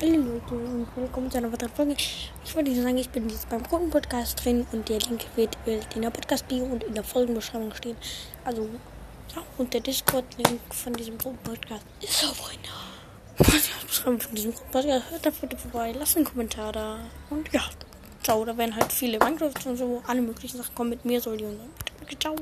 Hallo Leute und willkommen zu einer weiteren Folge. Ich wollte sagen, ich bin jetzt beim Kunden-Podcast drin und der Link wird in der Podcast-Bio und in der Folgenbeschreibung stehen. Also, ja, und der Discord-Link von diesem Kunden-Podcast ist auch in der Podcast-Beschreibung von diesem Kunden-Podcast. Hört da bitte vorbei, lasst einen Kommentar da und ja, ciao. Da werden halt viele Minecraft und so, alle möglichen Sachen kommen mit mir, soll die und dann. Ciao.